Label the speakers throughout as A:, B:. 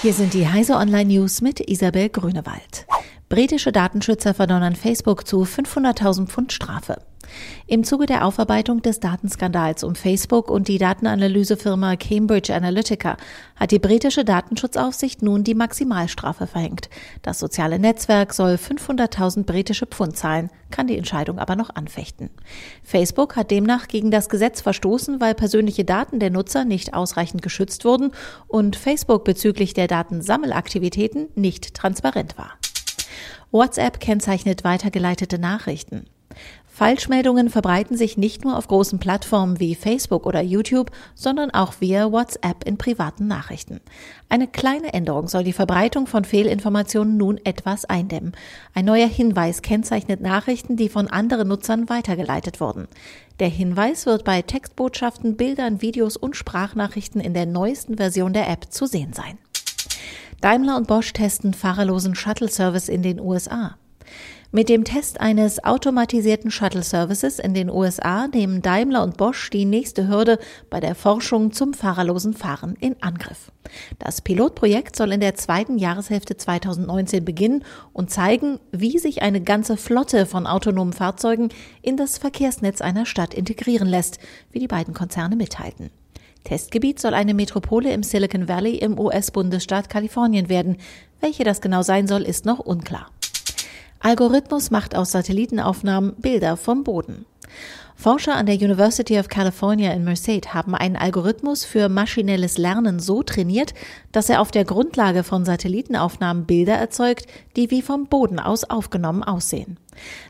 A: Hier sind die Heise Online News mit Isabel Grünewald. Britische Datenschützer verdonnern Facebook zu 500.000 Pfund Strafe. Im Zuge der Aufarbeitung des Datenskandals um Facebook und die Datenanalysefirma Cambridge Analytica hat die britische Datenschutzaufsicht nun die Maximalstrafe verhängt. Das soziale Netzwerk soll 500.000 britische Pfund zahlen, kann die Entscheidung aber noch anfechten. Facebook hat demnach gegen das Gesetz verstoßen, weil persönliche Daten der Nutzer nicht ausreichend geschützt wurden und Facebook bezüglich der Datensammelaktivitäten nicht transparent war. WhatsApp kennzeichnet weitergeleitete Nachrichten. Falschmeldungen verbreiten sich nicht nur auf großen Plattformen wie Facebook oder YouTube, sondern auch via WhatsApp in privaten Nachrichten. Eine kleine Änderung soll die Verbreitung von Fehlinformationen nun etwas eindämmen. Ein neuer Hinweis kennzeichnet Nachrichten, die von anderen Nutzern weitergeleitet wurden. Der Hinweis wird bei Textbotschaften, Bildern, Videos und Sprachnachrichten in der neuesten Version der App zu sehen sein. Daimler und Bosch testen fahrerlosen Shuttle-Service in den USA. Mit dem Test eines automatisierten Shuttle-Services in den USA nehmen Daimler und Bosch die nächste Hürde bei der Forschung zum fahrerlosen Fahren in Angriff. Das Pilotprojekt soll in der zweiten Jahreshälfte 2019 beginnen und zeigen, wie sich eine ganze Flotte von autonomen Fahrzeugen in das Verkehrsnetz einer Stadt integrieren lässt, wie die beiden Konzerne mitteilten. Testgebiet soll eine Metropole im Silicon Valley im US-Bundesstaat Kalifornien werden. Welche das genau sein soll, ist noch unklar. Algorithmus macht aus Satellitenaufnahmen Bilder vom Boden. Forscher an der University of California in Merced haben einen Algorithmus für maschinelles Lernen so trainiert, dass er auf der Grundlage von Satellitenaufnahmen Bilder erzeugt, die wie vom Boden aus aufgenommen aussehen.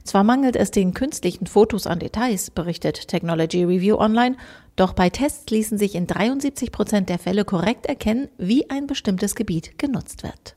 A: Zwar mangelt es den künstlichen Fotos an Details, berichtet Technology Review Online, doch bei Tests ließen sich in 73 Prozent der Fälle korrekt erkennen, wie ein bestimmtes Gebiet genutzt wird.